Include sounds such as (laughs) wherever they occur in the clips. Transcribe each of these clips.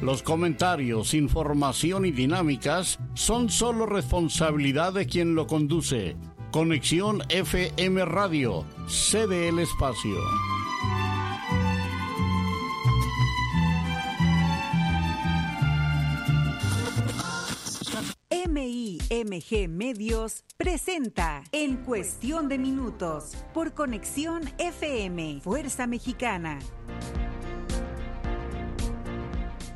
Los comentarios, información y dinámicas son solo responsabilidad de quien lo conduce. Conexión FM Radio, sede el espacio. MIMG Medios presenta En Cuestión de Minutos por Conexión FM, Fuerza Mexicana.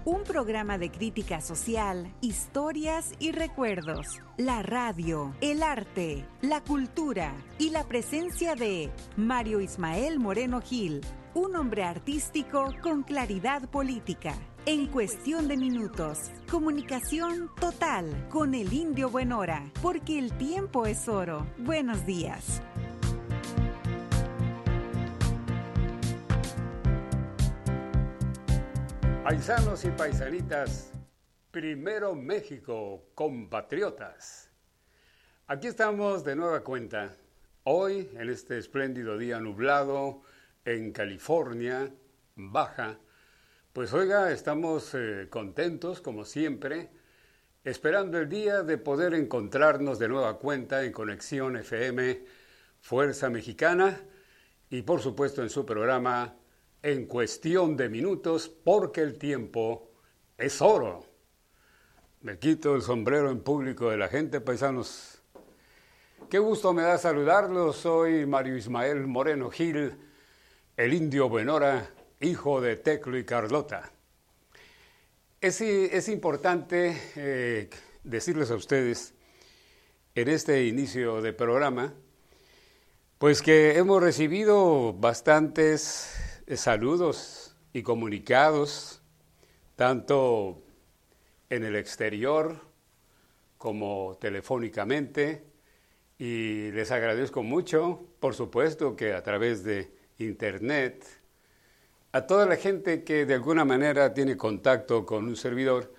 Un programa de crítica social, historias y recuerdos. La radio, el arte, la cultura y la presencia de Mario Ismael Moreno Gil, un hombre artístico con claridad política. En cuestión de minutos, comunicación total con el indio Buenora, porque el tiempo es oro. Buenos días. Paisanos y paisanitas, primero México, compatriotas. Aquí estamos de nueva cuenta, hoy en este espléndido día nublado en California, Baja, pues oiga, estamos eh, contentos como siempre, esperando el día de poder encontrarnos de nueva cuenta en Conexión FM Fuerza Mexicana y por supuesto en su programa En cuestión de minutos porque el tiempo es oro. Me quito el sombrero en público de la gente, paisanos. Qué gusto me da saludarlos. Soy Mario Ismael Moreno Gil, el indio Buenora hijo de Teclo y Carlota. Es, importante eh, decirles a ustedes en este inicio de programa, pues que hemos recibido bastantes saludos y comunicados, tanto en el exterior como telefónicamente, y les agradezco mucho, por supuesto que a través de internet, a toda la gente que de alguna manera tiene contacto con un servidor,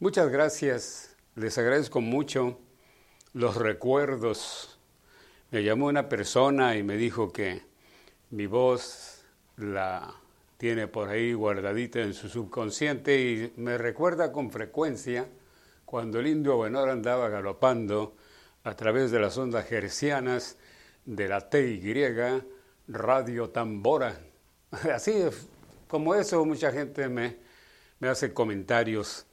muchas gracias, les agradezco mucho los recuerdos. Me llamó una persona y me dijo que mi voz la tiene por ahí guardadita en su subconsciente y me recuerda con frecuencia cuando el indio Buenor andaba galopando a través de las ondas gercianas de la TY Radio Tambora. (laughs) Así como eso, mucha gente me, me hace comentarios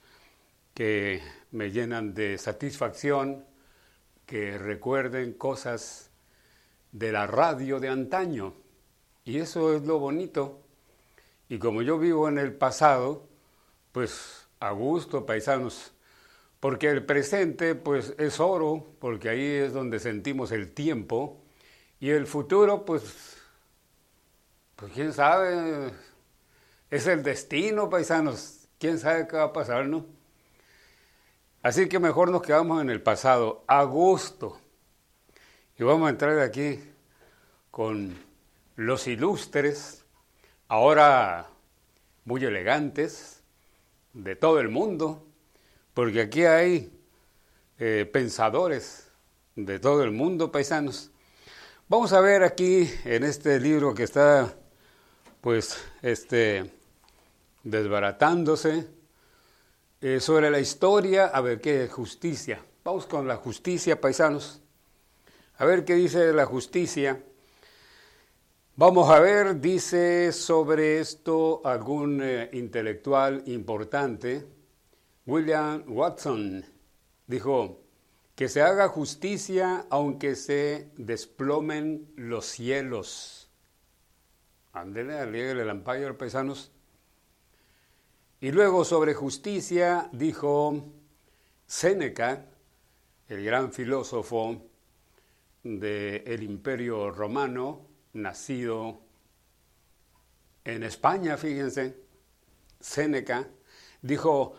que me llenan de satisfacción, que recuerden cosas de la radio de antaño. Y eso es lo bonito. Y como yo vivo en el pasado, pues a gusto, paisanos, porque el presente pues es oro, porque ahí es donde sentimos el tiempo, y el futuro pues, pues quién sabe, es el destino, paisanos. ¿Quién sabe qué va a pasar, no? Así que mejor nos quedamos en el pasado, a gusto. Y vamos a entrar aquí con los ilustres, ahora muy elegantes, de todo el mundo, porque aquí hay eh, pensadores de todo el mundo, paisanos. Vamos a ver aquí en este libro que está pues este, desbaratándose eh, sobre la historia, a ver qué justicia. Vamos con la justicia, paisanos. A ver qué dice la justicia. Vamos a ver, dice sobre esto algún eh, intelectual importante, William Watson, dijo, que se haga justicia aunque se desplomen los cielos. Andele, aliegue el Empire, paisanos. Y luego sobre justicia dijo Séneca, el gran filósofo del Imperio Romano, nacido en España, fíjense, Séneca, dijo,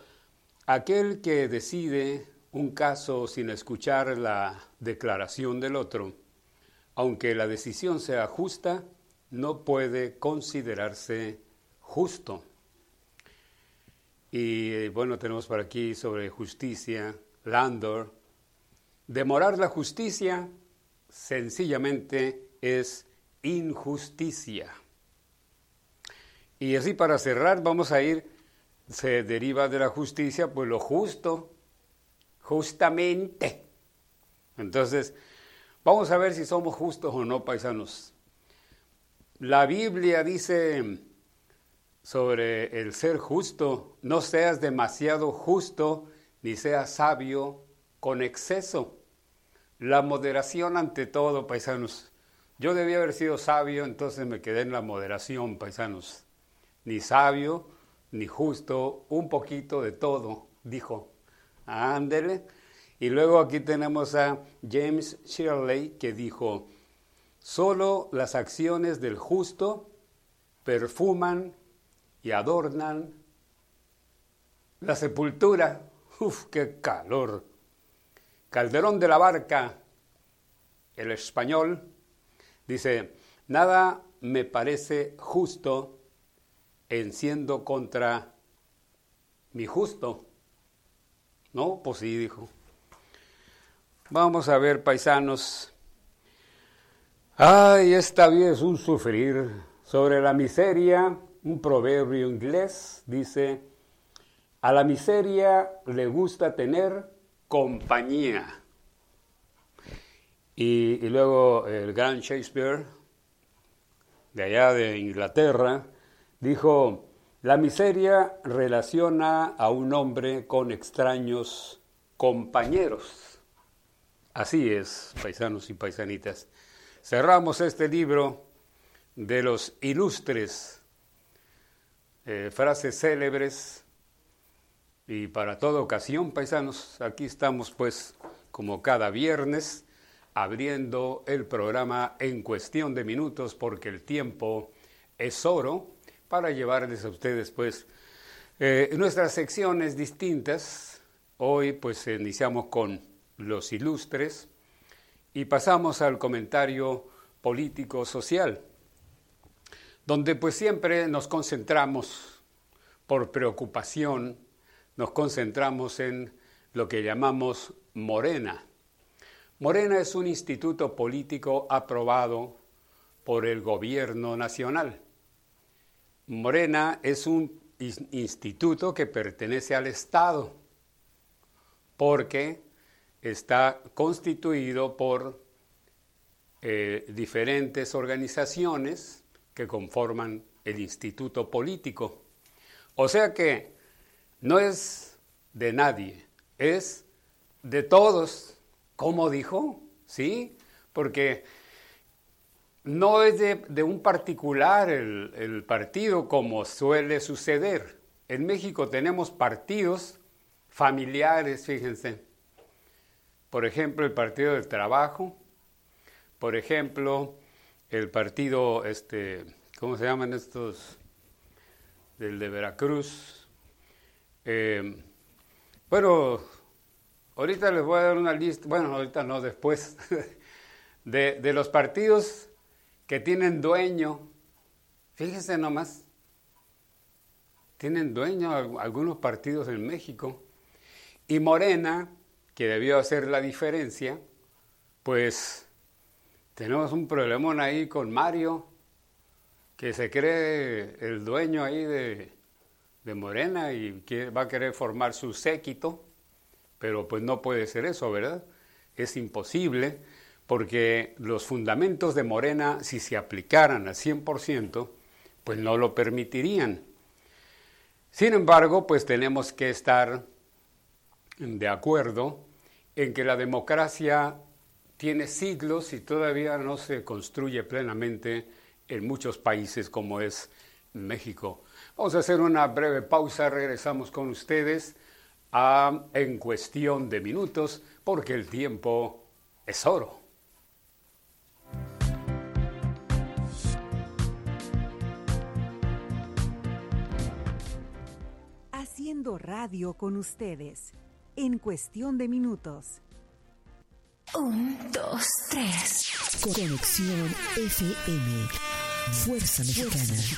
aquel que decide un caso sin escuchar la declaración del otro, aunque la decisión sea justa, no puede considerarse justo. Y bueno, tenemos por aquí sobre justicia, Landor. Demorar la justicia sencillamente es injusticia. Y así para cerrar vamos a ir, se deriva de la justicia, pues lo justo, justamente. Entonces, vamos a ver si somos justos o no, paisanos. La Biblia dice sobre el ser justo, no seas demasiado justo ni seas sabio con exceso. La moderación ante todo, paisanos. Yo debía haber sido sabio, entonces me quedé en la moderación, paisanos. Ni sabio, ni justo, un poquito de todo, dijo. Ándele. Y luego aquí tenemos a James Shirley que dijo, solo las acciones del justo perfuman y adornan la sepultura. Uf, qué calor. Calderón de la Barca, el español, dice, nada me parece justo en siendo contra mi justo. No, pues sí, dijo. Vamos a ver, paisanos. Ay, esta vida es un sufrir. Sobre la miseria, un proverbio inglés dice, a la miseria le gusta tener compañía. Y, luego el gran Shakespeare, de allá de Inglaterra, dijo, la miseria relaciona a un hombre con extraños compañeros. Así es, paisanos y paisanitas. Cerramos este libro de los ilustres eh, frases célebres y para toda ocasión, paisanos, aquí estamos pues como cada viernes abriendo el programa en cuestión de minutos porque el tiempo es oro para llevarles a ustedes pues eh, nuestras secciones distintas. Hoy pues iniciamos con los ilustres y pasamos al comentario político social, donde pues siempre nos concentramos por preocupación, nos concentramos en lo que llamamos Morena. Morena es un instituto político aprobado por el gobierno nacional. Morena es un instituto que pertenece al Estado, porque está constituido por eh, diferentes organizaciones que conforman el instituto político. O sea que no es de nadie, es de todos, como dijo, ¿sí? Porque no es de, un particular el, el partido como suele suceder. En México tenemos partidos familiares, fíjense, por ejemplo, el Partido del Trabajo, por ejemplo, el partido, este, ¿cómo se llaman estos? Del de Veracruz. Eh, bueno, ahorita les voy a dar una lista, bueno, ahorita no, después, (laughs) de, de los partidos que tienen dueño. Fíjense nomás, tienen dueño algunos partidos en México. Y Morena, que debió hacer la diferencia, pues tenemos un problemón ahí con Mario, que se cree el dueño ahí de, de Morena y va a querer formar su séquito, pero pues no puede ser eso, ¿verdad? Es imposible porque los fundamentos de Morena, si se aplicaran al 100%, pues no lo permitirían. Sin embargo, pues tenemos que estar de acuerdo en que la democracia tiene siglos y todavía no se construye plenamente en muchos países como es México. Vamos a hacer una breve pausa, regresamos con ustedes a, en cuestión de minutos porque el tiempo es oro. Haciendo radio con ustedes en cuestión de minutos. Un, dos, tres. Conexión FM. Fuerza Mexicana.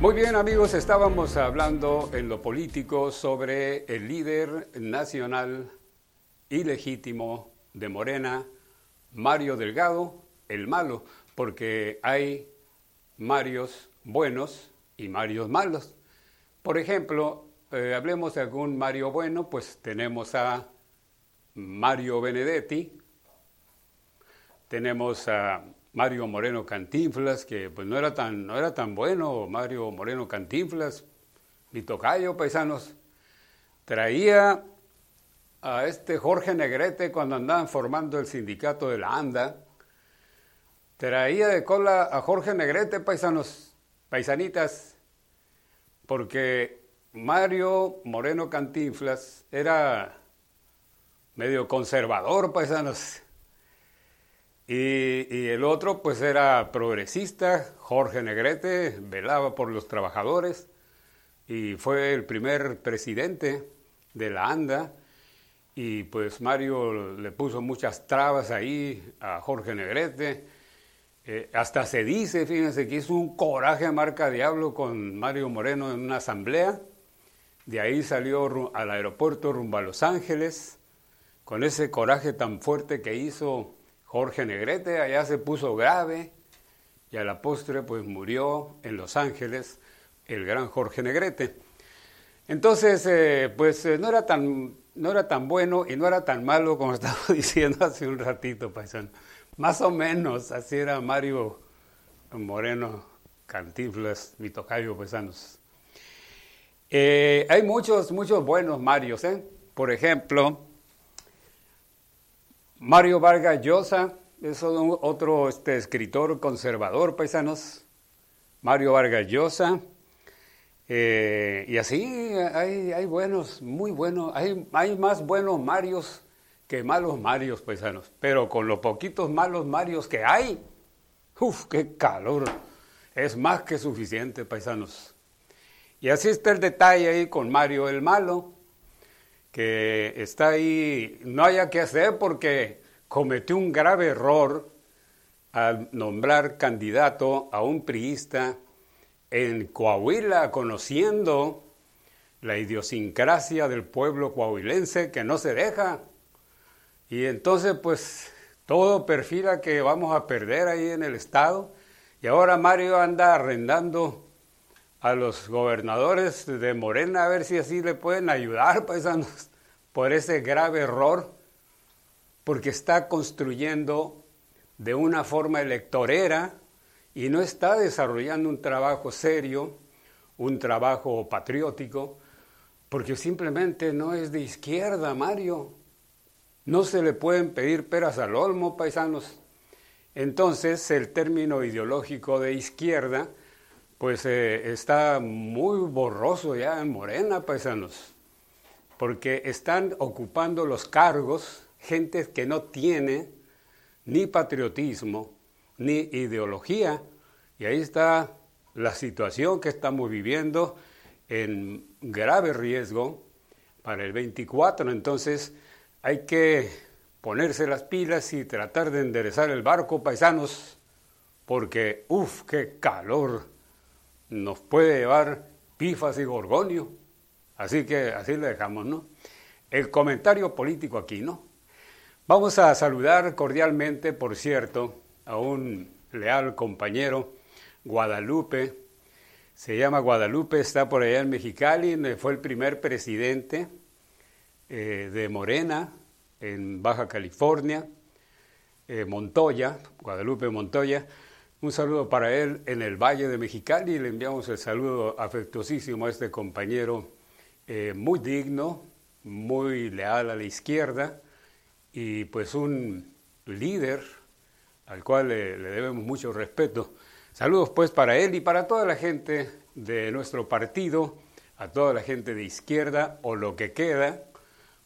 Muy bien amigos, estábamos hablando en lo político sobre el líder nacional ilegítimo de Morena, Mario Delgado, el malo, porque hay Marios buenos y Marios malos. Por ejemplo, eh, hablemos de algún Mario bueno, pues tenemos a Mario Benedetti, tenemos a Mario Moreno Cantinflas, que pues no era tan, no era tan bueno, Mario Moreno Cantinflas, mi tocayo, paisanos, traía a este Jorge Negrete cuando andaban formando el sindicato de la ANDA, traía de cola a Jorge Negrete, paisanos, paisanitas, porque Mario Moreno Cantinflas era medio conservador, paisanos y, el otro pues era progresista, Jorge Negrete, velaba por los trabajadores y fue el primer presidente de la ANDA y pues Mario le puso muchas trabas ahí a Jorge Negrete. Eh, hasta se dice, fíjense, que hizo un coraje a marca diablo con Mario Moreno en una asamblea. De ahí salió al aeropuerto rumbo a Los Ángeles, con ese coraje tan fuerte que hizo Jorge Negrete allá se puso grave y a la postre pues murió en Los Ángeles el gran Jorge Negrete. Entonces, eh, pues eh, no, era tan, no era tan bueno y no era tan malo como (laughs) estaba diciendo hace un ratito, paisano. Más o menos, así era Mario Moreno Cantinflas, mi tocayo, paisanos. Eh, hay muchos, muchos buenos Marios, ¿eh? Por ejemplo, Mario Vargas Llosa es otro este, escritor conservador, paisanos. Mario Vargas Llosa. Eh, y así hay, hay, buenos, muy buenos, hay, hay más buenos Marios que malos Marios, paisanos. Pero con los poquitos malos Marios que hay, uff, qué calor. Es más que suficiente, paisanos. Y así está el detalle ahí con Mario el Malo que está ahí, no haya que hacer porque cometió un grave error al nombrar candidato a un priista en Coahuila, conociendo la idiosincrasia del pueblo coahuilense que no se deja. Y entonces, pues, todo perfila que vamos a perder ahí en el Estado. Y ahora Mario anda arrendando a los gobernadores de Morena a ver si así le pueden ayudar, (laughs) paisanos, por ese grave error, porque está construyendo de una forma electorera y no está desarrollando un trabajo serio, un trabajo patriótico, porque simplemente no es de izquierda, Mario. No se le pueden pedir peras al olmo, paisanos. Entonces, el término ideológico de izquierda pues eh, está muy borroso ya en Morena, paisanos, porque están ocupando los cargos gente que no tiene ni patriotismo ni ideología, y ahí está la situación que estamos viviendo en grave riesgo para el 24, entonces hay que ponerse las pilas y tratar de enderezar el barco, paisanos, porque, uff, qué calor nos puede llevar pifas y gorgonio. Así que así le dejamos, ¿no? El comentario político aquí, ¿no? Vamos a saludar cordialmente, por cierto, a un leal compañero, Guadalupe. Se llama Guadalupe, está por allá en Mexicali, fue el primer presidente eh, de Morena en Baja California, eh, Montoya, Guadalupe Montoya. Un saludo para él en el Valle de Mexicali le enviamos el saludo afectuosísimo a este compañero eh, muy digno, muy leal a la izquierda y pues un líder al cual le, le debemos mucho respeto. Saludos pues para él y para toda la gente de nuestro partido, a toda la gente de izquierda o lo que queda,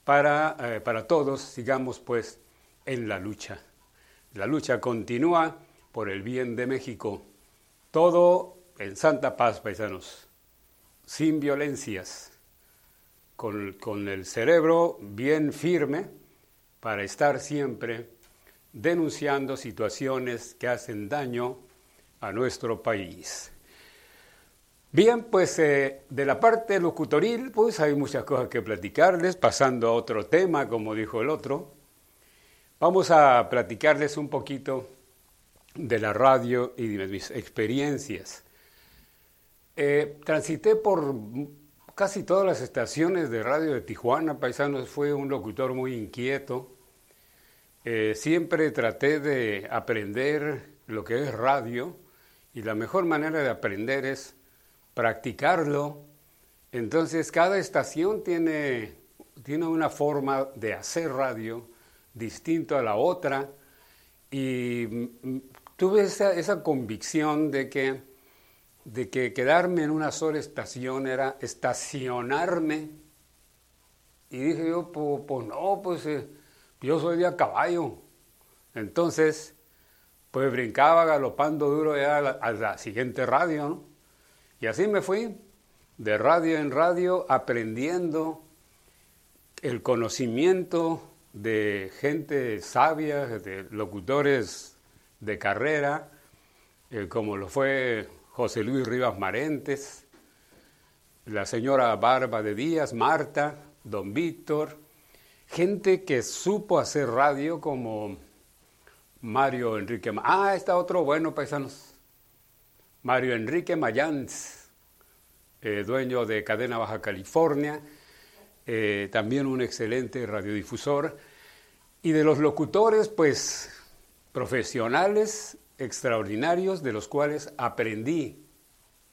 para, eh, para todos sigamos pues en la lucha. La lucha continúa por el bien de México. Todo en santa paz, paisanos, sin violencias, con, el cerebro bien firme para estar siempre denunciando situaciones que hacen daño a nuestro país. Bien, pues eh, de la parte locutoril, pues hay muchas cosas que platicarles, pasando a otro tema, como dijo el otro. Vamos a platicarles un poquito de la radio y de mis experiencias. Eh, transité por casi todas las estaciones de radio de Tijuana, paisanos, fue un locutor muy inquieto. Eh, siempre traté de aprender lo que es radio y la mejor manera de aprender es practicarlo. Entonces cada estación tiene, tiene una forma de hacer radio distinto a la otra y tuve esa, esa convicción de que, de que quedarme en una sola estación era estacionarme. Y dije yo, pues, pues no, pues eh, yo soy de a caballo. Entonces, pues brincaba galopando duro a la, siguiente radio. Y así me fui, de radio en radio, aprendiendo el conocimiento de gente sabia, de locutores de carrera, eh, como lo fue José Luis Rivas Marentes, la señora Barba de Díaz, Marta, don Víctor, gente que supo hacer radio como Mario Enrique. Ah, está otro bueno, paisanos. Mario Enrique Mayans, eh, dueño de Cadena Baja California, eh, también un excelente radiodifusor. Y de los locutores, pues profesionales extraordinarios, de los cuales aprendí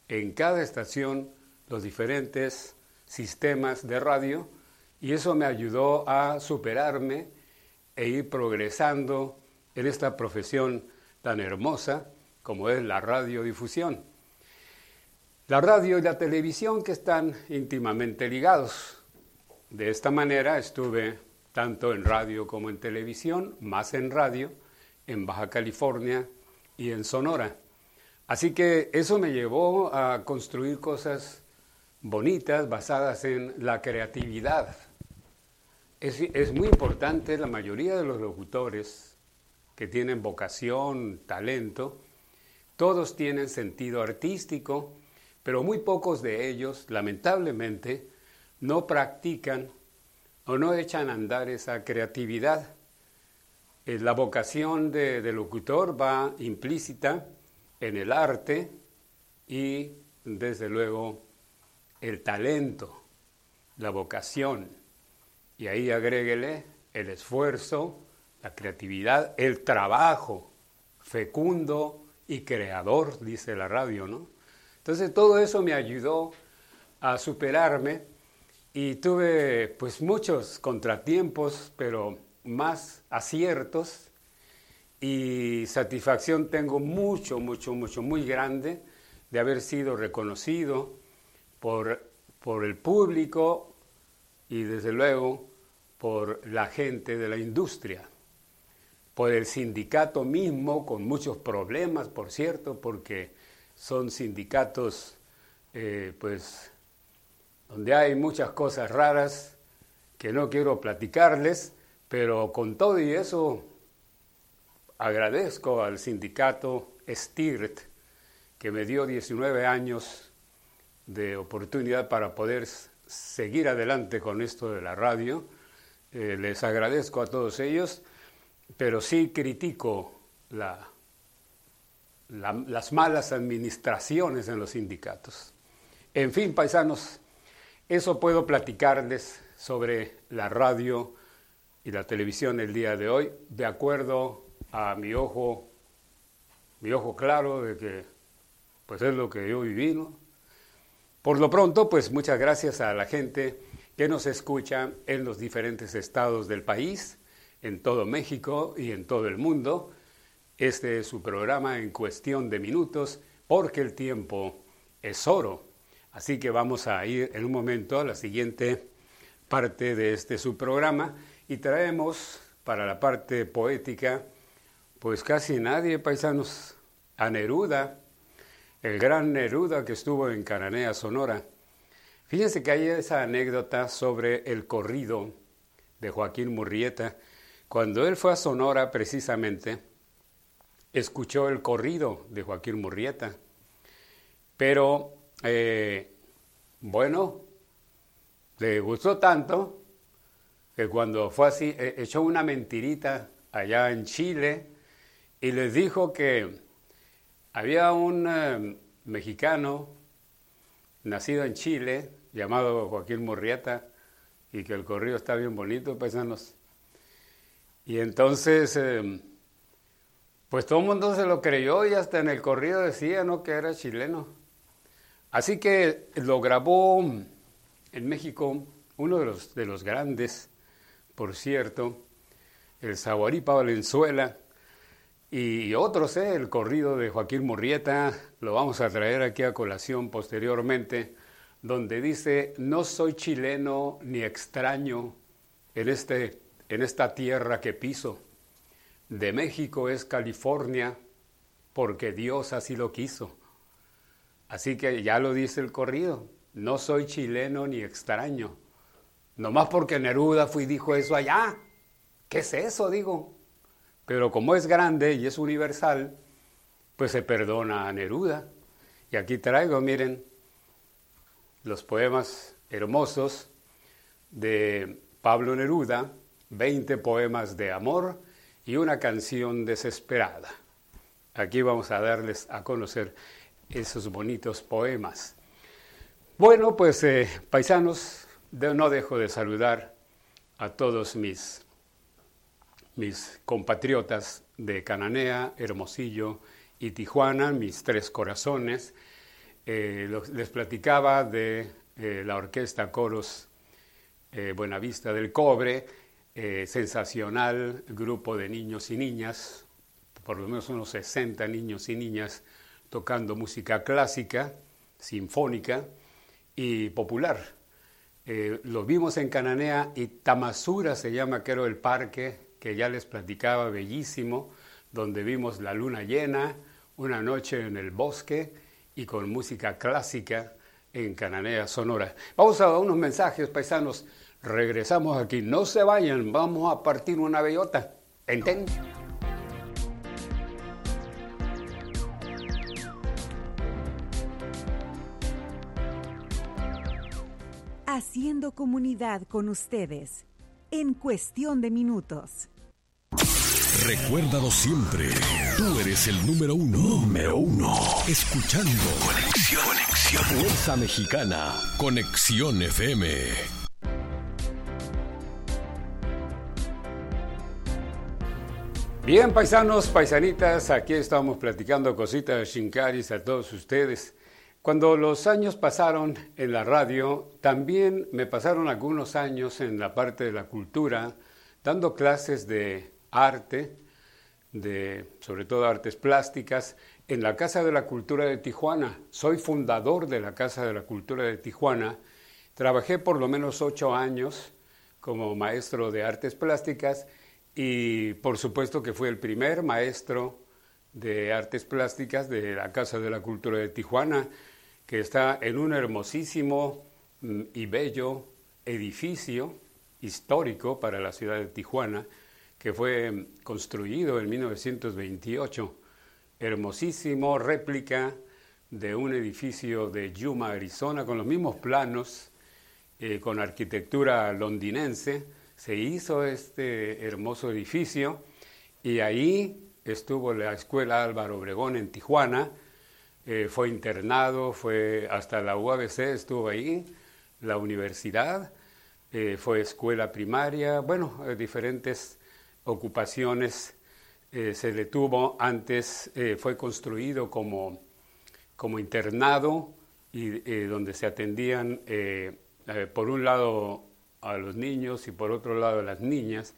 en cada estación los diferentes sistemas de radio y eso me ayudó a superarme e ir progresando en esta profesión tan hermosa como es la radiodifusión. La radio y la televisión que están íntimamente ligados. De esta manera estuve tanto en radio como en televisión, más en radio, en Baja California y en Sonora. Así que eso me llevó a construir cosas bonitas basadas en la creatividad. Es, muy importante, la mayoría de los locutores que tienen vocación, talento, todos tienen sentido artístico, pero muy pocos de ellos, lamentablemente, no practican o no echan a andar esa creatividad. Eh, la vocación de, de locutor va implícita en el arte y, desde luego, el talento, la vocación. Y ahí agréguele el esfuerzo, la creatividad, el trabajo fecundo y creador, dice la radio, ¿no? Entonces todo eso me ayudó a superarme y tuve pues muchos contratiempos, pero más aciertos y satisfacción tengo mucho, mucho, mucho, muy grande de haber sido reconocido por, por el público y desde luego por la gente de la industria. Por el sindicato mismo, con muchos problemas, por cierto, porque son sindicatos, eh, pues, donde hay muchas cosas raras que no quiero platicarles, pero con todo y eso agradezco al sindicato STIRT, que me dio 19 años de oportunidad para poder seguir adelante con esto de la radio. Eh, les agradezco a todos ellos pero sí critico las malas administraciones en los sindicatos. En fin, paisanos, eso puedo platicarles sobre la radio y la televisión el día de hoy, de acuerdo a mi ojo mi ojo claro de que pues es lo que yo viví. Por lo pronto, pues muchas gracias a la gente que nos escucha en los diferentes estados del país, en todo México y en todo el mundo. Este es su programa en cuestión de minutos, porque el tiempo es oro. Así que vamos a ir en un momento a la siguiente parte de este subprograma y traemos para la parte poética, pues casi nadie, paisanos, a Neruda, el gran Neruda que estuvo en Cananea, Sonora. Fíjense que hay esa anécdota sobre el corrido de Joaquín Murrieta. Cuando él fue a Sonora precisamente, escuchó el corrido de Joaquín Murrieta. Pero, eh, bueno, le gustó tanto que cuando fue así, e, echó una mentirita allá en Chile y les dijo que había un eh, mexicano nacido en Chile llamado Joaquín Murrieta y que el corrido está bien bonito, paisanos. Y entonces, em, pues todo el mundo se lo creyó y hasta en el corrido decía, ¿no? Que era chileno. Así que lo grabó en México uno de los, de los grandes, por cierto, el Zaguaripa Valenzuela, y otros, ¿eh? el corrido de Joaquín Murrieta, lo vamos a traer aquí a colación posteriormente, donde dice, no soy chileno ni extraño en, este, en esta tierra que piso. De México es California, porque Dios así lo quiso. Así que ya lo dice el corrido, no soy chileno ni extraño. Nomás porque Neruda fui y dijo eso allá. ¿Qué es eso? Digo. Pero como es grande y es universal, pues se perdona a Neruda. Y aquí traigo, miren, los poemas hermosos de Pablo Neruda, 20 poemas de amor y una canción desesperada. Aquí vamos a darles a conocer esos bonitos poemas. Bueno, pues eh, paisanos, no dejo de saludar a todos mis, mis compatriotas de Cananea, Hermosillo y Tijuana, mis tres corazones. Eh, les platicaba de eh, la orquesta Coros Buenavista del Cobre, sensacional grupo de niños y niñas, por lo menos unos 60 niños y niñas tocando música clásica, sinfónica, y popular. Eh, lo vimos en Cananea y Tamasura se llama, era el parque que ya les platicaba, bellísimo, donde vimos la luna llena, una noche en el bosque y con música clásica en Cananea, Sonora. Vamos a unos mensajes, paisanos. Regresamos aquí. No se vayan, vamos a partir una bellota. ¿Entienden? Haciendo comunidad con ustedes en cuestión de minutos. Recuérdalo siempre, tú eres el número uno. Número uno. Escuchando. Conexión, conexión. Fuerza Mexicana. Conexión FM. Bien, paisanos, paisanitas, aquí estamos platicando cositas de Shinkaris a todos ustedes. Cuando los años pasaron en la radio, también me pasaron algunos años en la parte de la cultura, dando clases de arte, de sobre todo artes plásticas, en la Casa de la Cultura de Tijuana. Soy fundador de la Casa de la Cultura de Tijuana. Trabajé por lo menos ocho años como maestro de artes plásticas y por supuesto que fui el primer maestro de artes plásticas de la Casa de la Cultura de Tijuana que está en un hermosísimo mm, y bello edificio histórico para la ciudad de Tijuana, que fue mm, construido en 1928. Hermosísimo réplica de un edificio de Yuma, Arizona, con los mismos planos, eh, con arquitectura londinense. Se hizo este hermoso edificio y ahí estuvo la Escuela Álvaro Obregón en Tijuana, eh, fue internado, fue hasta la UABC, estuvo ahí, la universidad, eh, fue escuela primaria, bueno, eh, diferentes ocupaciones se le tuvo antes, fue construido como, como internado y donde se atendían por un lado a los niños y por otro lado a las niñas.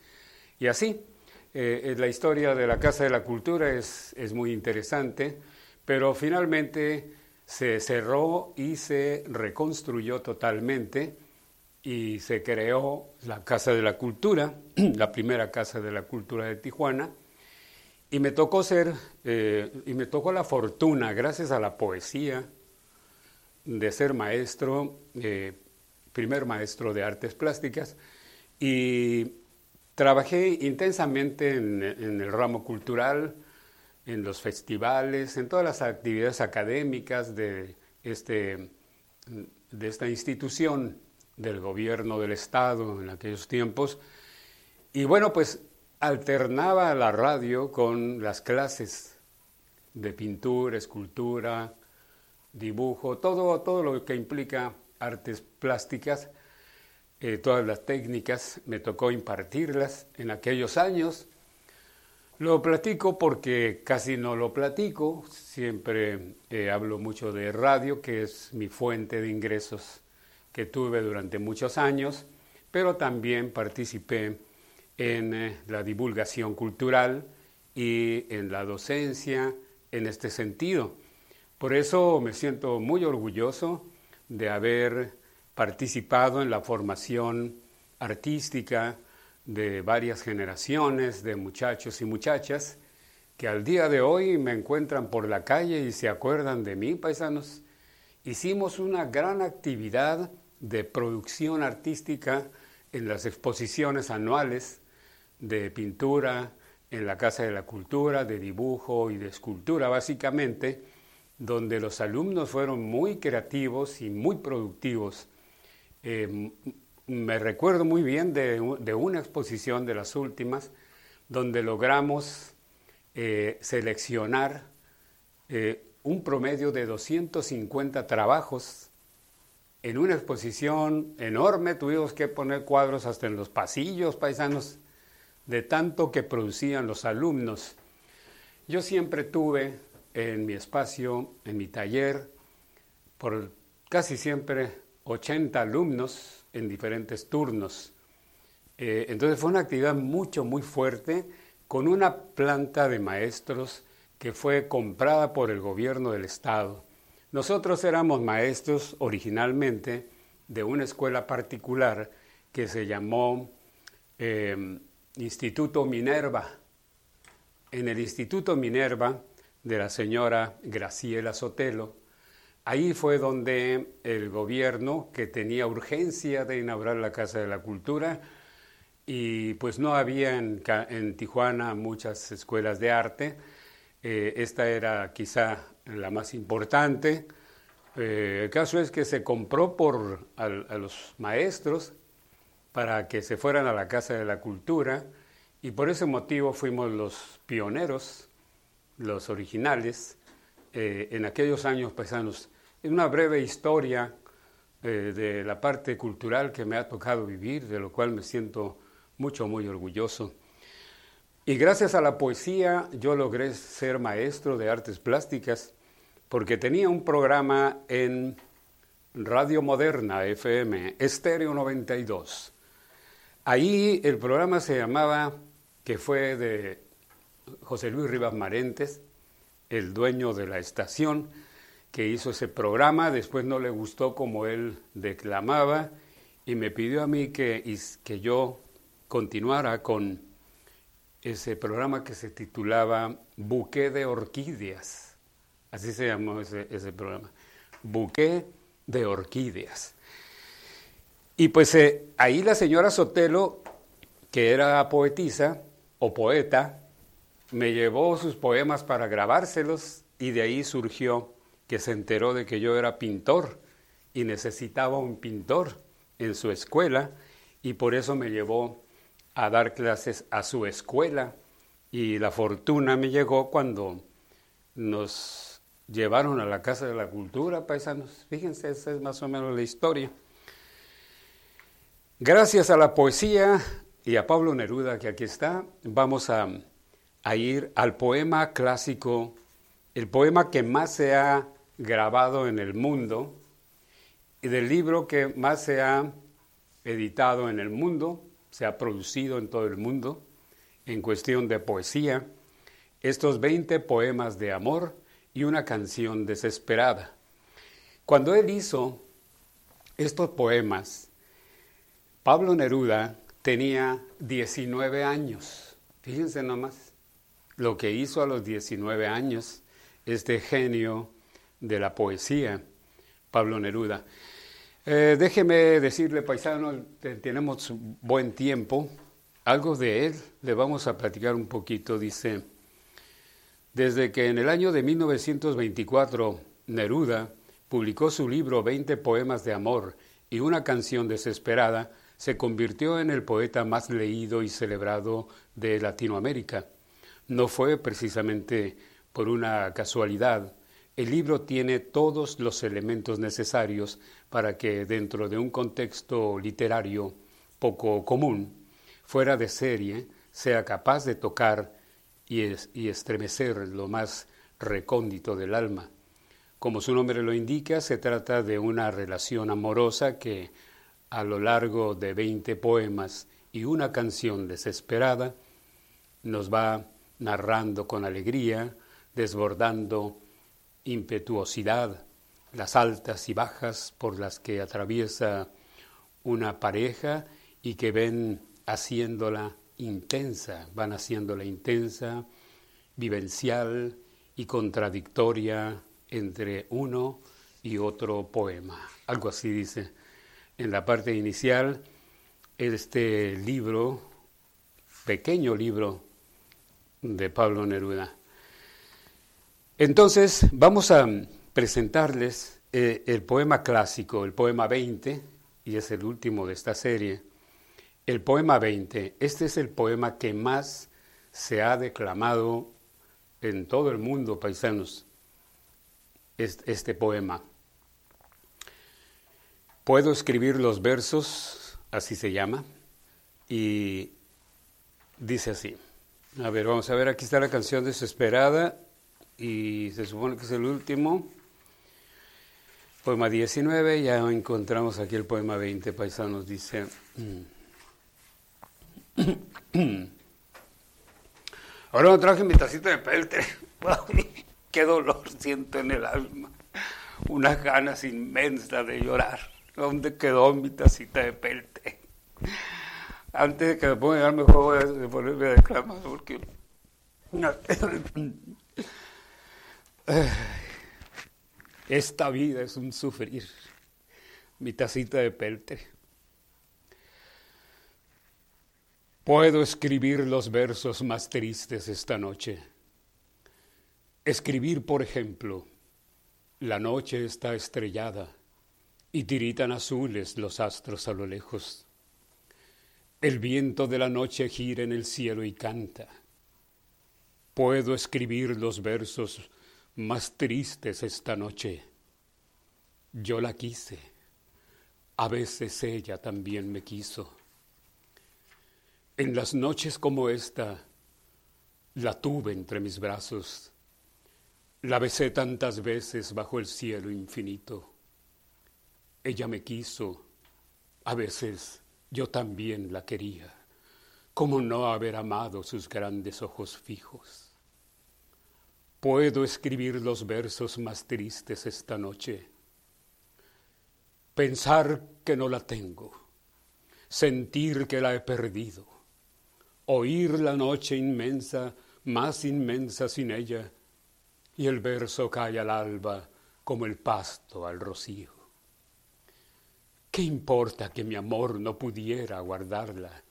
Y así, la historia de la Casa de la Cultura es, es muy interesante, pero finalmente se cerró y se reconstruyó totalmente y se creó la Casa de la Cultura, (clears throat) la primera Casa de la Cultura de Tijuana, y me tocó ser, eh, y me tocó la fortuna, gracias a la poesía, de ser maestro, eh, primer maestro de artes plásticas, y trabajé intensamente en el ramo cultural, en los festivales, en todas las actividades académicas de, este, de esta institución del gobierno del Estado en aquellos tiempos. Y bueno, pues alternaba la radio con las clases de pintura, escultura, dibujo, todo, todo lo que implica artes plásticas, eh, todas las técnicas, me tocó impartirlas en aquellos años lo platico porque casi no lo platico, siempre eh, hablo mucho de radio, que es mi fuente de ingresos que tuve durante muchos años, pero también participé en eh, la divulgación cultural y en la docencia en este sentido. Por eso me siento muy orgulloso de haber participado en la formación artística, de varias generaciones de muchachos y muchachas que al día de hoy me encuentran por la calle y se acuerdan de mí, paisanos. Hicimos una gran actividad de producción artística en las exposiciones anuales de pintura en la Casa de la Cultura, de dibujo y de escultura, básicamente, donde los alumnos fueron muy creativos y muy productivos. Eh, me recuerdo muy bien de, una exposición de las últimas donde logramos eh, seleccionar eh, un promedio de 250 trabajos en una exposición enorme. Tuvimos que poner cuadros hasta en los pasillos paisanos de tanto que producían los alumnos. Yo siempre tuve en mi espacio, en mi taller, por casi siempre 80 alumnos en diferentes turnos. Eh, entonces fue una actividad mucho, muy fuerte, con una planta de maestros que fue comprada por el gobierno del Estado. Nosotros éramos maestros originalmente de una escuela particular que se llamó eh, Instituto Minerva. En el Instituto Minerva de la señora Graciela Sotelo, Ahí fue donde el gobierno, que tenía urgencia de inaugurar la Casa de la Cultura, y pues no había en, Tijuana muchas escuelas de arte, eh, esta era quizá la más importante. Eh, el caso es que se compró por a los maestros para que se fueran a la Casa de la Cultura y por ese motivo fuimos los pioneros, los originales, eh, en aquellos años paisanos. Una breve historia eh, de la parte cultural que me ha tocado vivir, de lo cual me siento mucho, muy orgulloso. Y gracias a la poesía yo logré ser maestro de artes plásticas porque tenía un programa en Radio Moderna FM, Estéreo 92. Ahí el programa se llamaba, que fue de José Luis Rivas Marentes, el dueño de la estación, que hizo ese programa, después no le gustó como él declamaba y me pidió a mí que, que yo continuara con ese programa que se titulaba Buque de Orquídeas. Así se llamó ese, programa. Buque de Orquídeas. Y pues eh, ahí la señora Sotelo, que era poetisa o poeta, me llevó sus poemas para grabárselos y de ahí surgió que se enteró de que yo era pintor y necesitaba un pintor en su escuela y por eso me llevó a dar clases a su escuela y la fortuna me llegó cuando nos llevaron a la Casa de la Cultura, paisanos. Fíjense, esa es más o menos la historia. Gracias a la poesía y a Pablo Neruda, que aquí está, vamos a a ir al poema clásico, el poema que más se ha grabado en el mundo y del libro que más se ha editado en el mundo, se ha producido en todo el mundo, en cuestión de poesía, estos 20 poemas de amor y una canción desesperada. Cuando él hizo estos poemas, Pablo Neruda tenía 19 años. Fíjense nomás lo que hizo a los 19 años este genio de la poesía, Pablo Neruda. Eh, déjeme decirle, paisano, tenemos buen tiempo. Algo de él le vamos a platicar un poquito. Dice, desde que en el año de 1924 Neruda publicó su libro Veinte poemas de amor y una canción desesperada, se convirtió en el poeta más leído y celebrado de Latinoamérica. No fue precisamente por una casualidad. El libro tiene todos los elementos necesarios para que dentro de un contexto literario poco común, fuera de serie, sea capaz de tocar y, estremecer lo más recóndito del alma. Como su nombre lo indica, se trata de una relación amorosa que a lo largo de 20 poemas y una canción desesperada, nos va narrando con alegría, desbordando impetuosidad, las altas y bajas por las que atraviesa una pareja y que ven haciéndola intensa, van haciéndola intensa, vivencial y contradictoria entre uno y otro poema. Algo así dice en la parte inicial este libro, pequeño libro de Pablo Neruda. Entonces vamos a presentarles eh, el poema clásico, el poema 20, y es el último de esta serie. El poema 20, este es el poema que más se ha declamado en todo el mundo, paisanos, este poema. Puedo escribir los versos, así se llama, y dice así. A ver, vamos a ver, aquí está la canción desesperada y se supone que es el último. Poema 19, ya encontramos aquí el poema 20, paisanos, dice... (clears throat) Ahora no traje mi tacita de peltre. (laughs) Qué dolor siento en el alma. Unas ganas inmensas de llorar. ¿Dónde quedó mi tacita de pelte? Antes de que me ponga a mejor voy a ponerme a declamar porque... Esta vida es un sufrir. Mi tacita de pelte. Puedo escribir los versos más tristes esta noche. Escribir, por ejemplo, la noche está estrellada y tiritan azules los astros a lo lejos. El viento de la noche gira en el cielo y canta. Puedo escribir los versos más tristes esta noche. Yo la quise, a veces ella también me quiso. En las noches como esta, la tuve entre mis brazos, la besé tantas veces bajo el cielo infinito. Ella me quiso, a veces yo también la quería. ¿Cómo no haber amado sus grandes ojos fijos? Puedo escribir los versos más tristes esta noche. Pensar que no la tengo, sentir que la he perdido, oír la noche inmensa, más inmensa sin ella, y el verso cae al alba como el pasto al rocío. ¿Qué importa que mi amor no pudiera guardarla?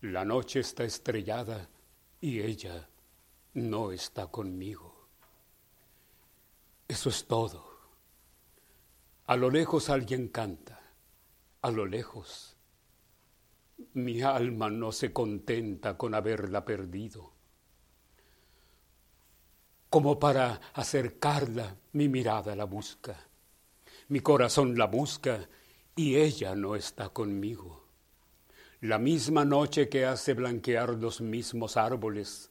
La noche está estrellada y ella no está conmigo. Eso es todo. A lo lejos alguien canta, a lo lejos. Mi alma no se contenta con haberla perdido. Como para acercarla, mi mirada la busca, mi corazón la busca y ella no está conmigo. La misma noche que hace blanquear los mismos árboles,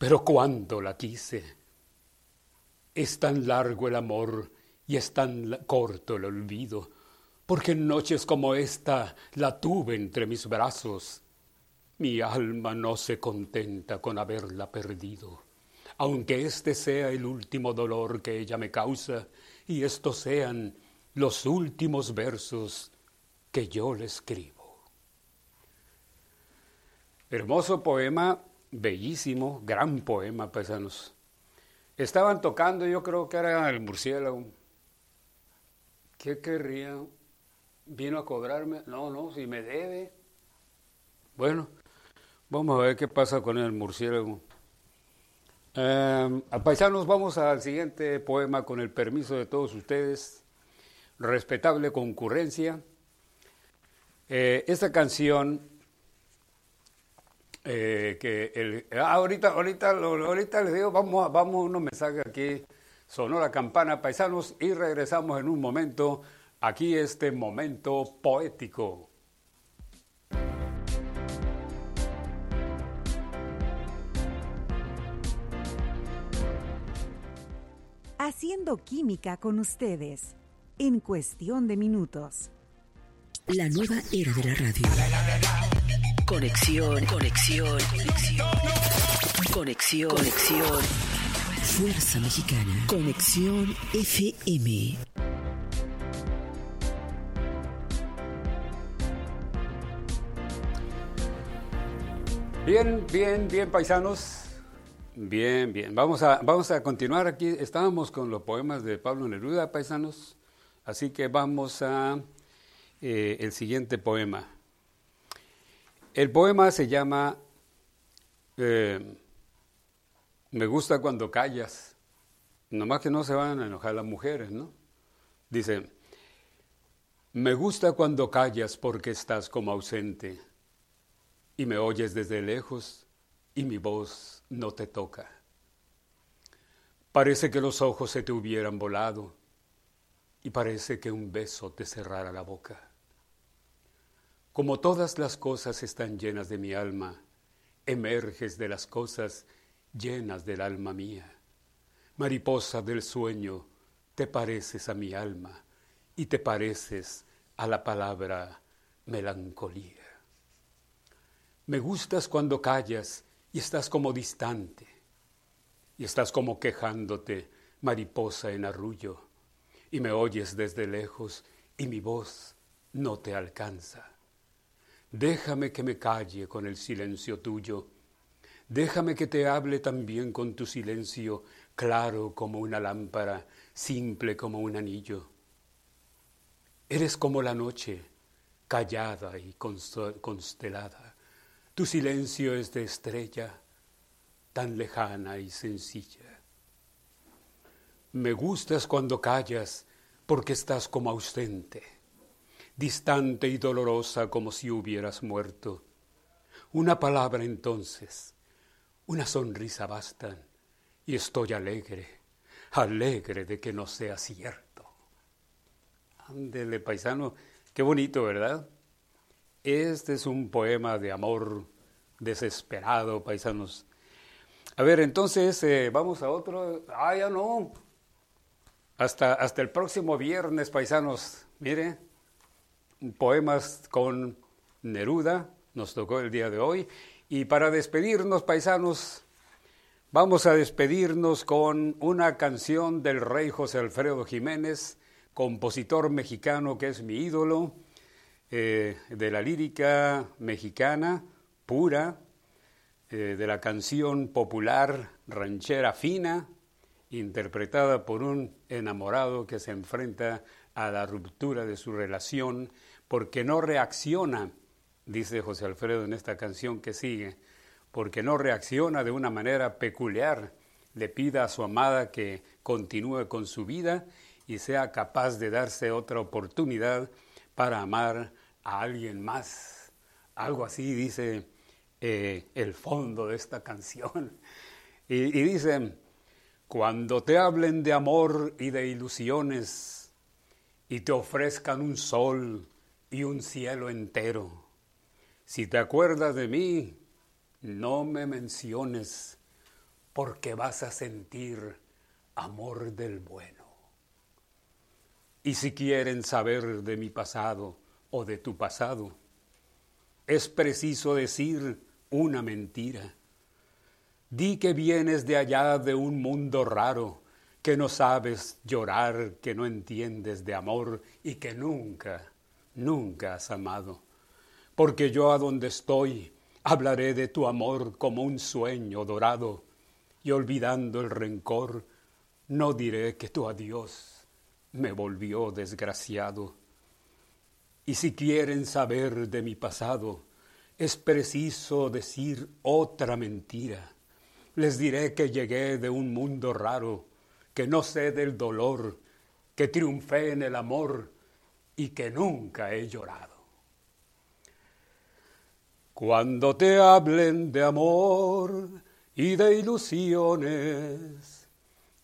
pero cuánto la quise. Es tan largo el amor y es tan corto el olvido, porque en noches como esta la tuve entre mis brazos. Mi alma no se contenta con haberla perdido, aunque este sea el último dolor que ella me causa y estos sean los últimos versos que yo le escribo. Hermoso poema, bellísimo, gran poema, paisanos. Estaban tocando, yo creo que era el murciélago. ¿Qué querría? ¿Vino a cobrarme? No, no, si me debe. Bueno, vamos a ver qué pasa con el murciélago. Eh, paisanos, vamos al siguiente poema con el permiso de todos ustedes. Respetable concurrencia. Eh, esta canción eh, que el, ah, ahorita, ahorita, ahorita les digo, vamos, vamos unos mensajes aquí, sonó la campana, paisanos, y regresamos en un momento, aquí este momento poético. Haciendo química con ustedes, en cuestión de minutos. La nueva era de la radio. Conexión, conexión, conexión. Conexión. Fuerza Mexicana. Conexión FM. Bien, bien, bien, paisanos. Bien, bien. Vamos a, vamos a continuar aquí. Estábamos con los poemas de Pablo Neruda, paisanos. Así que vamos a eh, el siguiente poema. El poema se llama eh, Me gusta cuando callas. Nomás que no se van a enojar las mujeres, ¿no? Dice, me gusta cuando callas porque estás como ausente y me oyes desde lejos y mi voz no te toca. Parece que los ojos se te hubieran volado y parece que un beso te cerrara la boca. Como todas las cosas están llenas de mi alma, emerges de las cosas llenas del alma mía. Mariposa del sueño, te pareces a mi alma y te pareces a la palabra melancolía. Me gustas cuando callas y estás como distante, y estás como quejándote, mariposa en arrullo, y me oyes desde lejos y mi voz no te alcanza. Déjame que me calle con el silencio tuyo. Déjame que te hable también con tu silencio, claro como una lámpara, simple como un anillo. Eres como la noche, callada y constelada. Tu silencio es de estrella, tan lejana y sencilla. Me gustas cuando callas porque estás como ausente distante y dolorosa como si hubieras muerto. Una palabra entonces, una sonrisa bastan y estoy alegre, alegre de que no sea cierto. Ándele, paisano, qué bonito, ¿verdad? Este es un poema de amor desesperado, paisanos. A ver, entonces, eh, vamos a otro. Ah, ya no. Hasta, hasta el próximo viernes, paisanos. Mire poemas con Neruda, nos tocó el día de hoy. Y para despedirnos, paisanos, vamos a despedirnos con una canción del rey José Alfredo Jiménez, compositor mexicano que es mi ídolo, eh, de la lírica mexicana pura, eh, de la canción popular ranchera fina, interpretada por un enamorado que se enfrenta a la ruptura de su relación porque no reacciona, dice José Alfredo en esta canción que sigue, porque no reacciona de una manera peculiar le pida a su amada que continúe con su vida y sea capaz de darse otra oportunidad para amar a alguien más. Algo así dice eh, el fondo de esta canción. Y, y dice, cuando te hablen de amor y de ilusiones y te ofrezcan un sol y un cielo entero, si te acuerdas de mí, no me menciones porque vas a sentir amor del bueno. Y si quieren saber de mi pasado o de tu pasado, es preciso decir una mentira. Di que vienes de allá de un mundo raro, que no sabes llorar, que no entiendes de amor y que nunca, nunca has amado. Porque yo a donde estoy hablaré de tu amor como un sueño dorado, y olvidando el rencor, no diré que tu adiós me volvió desgraciado. Y si quieren saber de mi pasado, es preciso decir otra mentira. Les diré que llegué de un mundo raro, que no sé del dolor, que triunfé en el amor y que nunca he llorado. Cuando te hablen de amor y de ilusiones,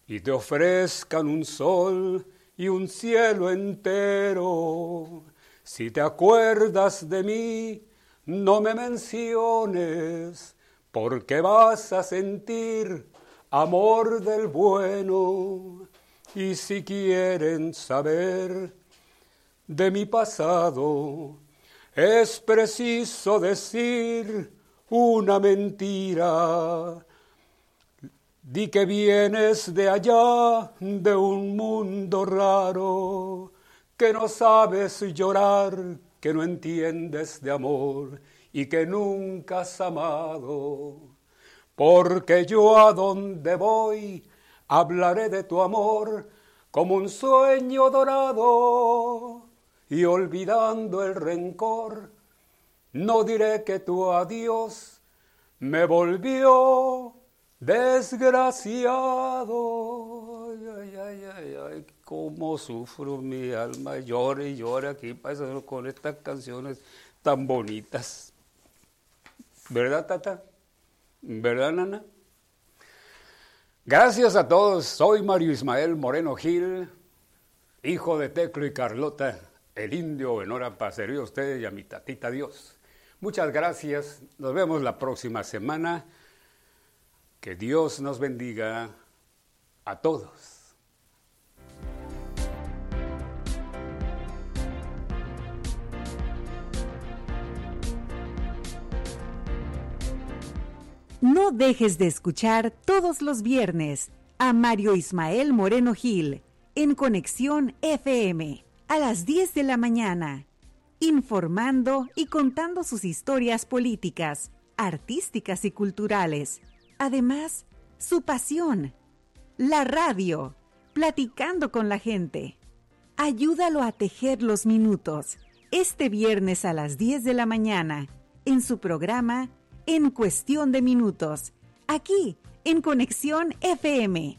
y te ofrezcan un sol y un cielo entero, si te acuerdas de mí, no me menciones, porque vas a sentir amor del bueno. Y si quieren saber de mi pasado, es preciso decir una mentira. Di que vienes de allá, de un mundo raro, que no sabes llorar, que no entiendes de amor y que nunca has amado. Porque yo a donde voy hablaré de tu amor como un sueño dorado y olvidando el rencor, no diré que tu adiós me volvió desgraciado. Ay, ay, ay, ay, cómo sufro mi alma, llore y llore aquí con estas canciones tan bonitas. ¿Verdad, Tata? ¿Verdad, Nana? Gracias a todos. Soy Mario Ismael Moreno Gil, hijo de Teclo y Carlota, el indio en hora para servir a ustedes y a mi tatita Dios. Muchas gracias. Nos vemos la próxima semana. Que Dios nos bendiga a todos. No dejes de escuchar todos los viernes a Mario Ismael Moreno Gil en Conexión FM a las 10 de la mañana, informando y contando sus historias políticas, artísticas y culturales. Además, su pasión, la radio, platicando con la gente. Ayúdalo a tejer los minutos este viernes a las 10 de la mañana en su programa en cuestión de minutos, aquí en Conexión FM.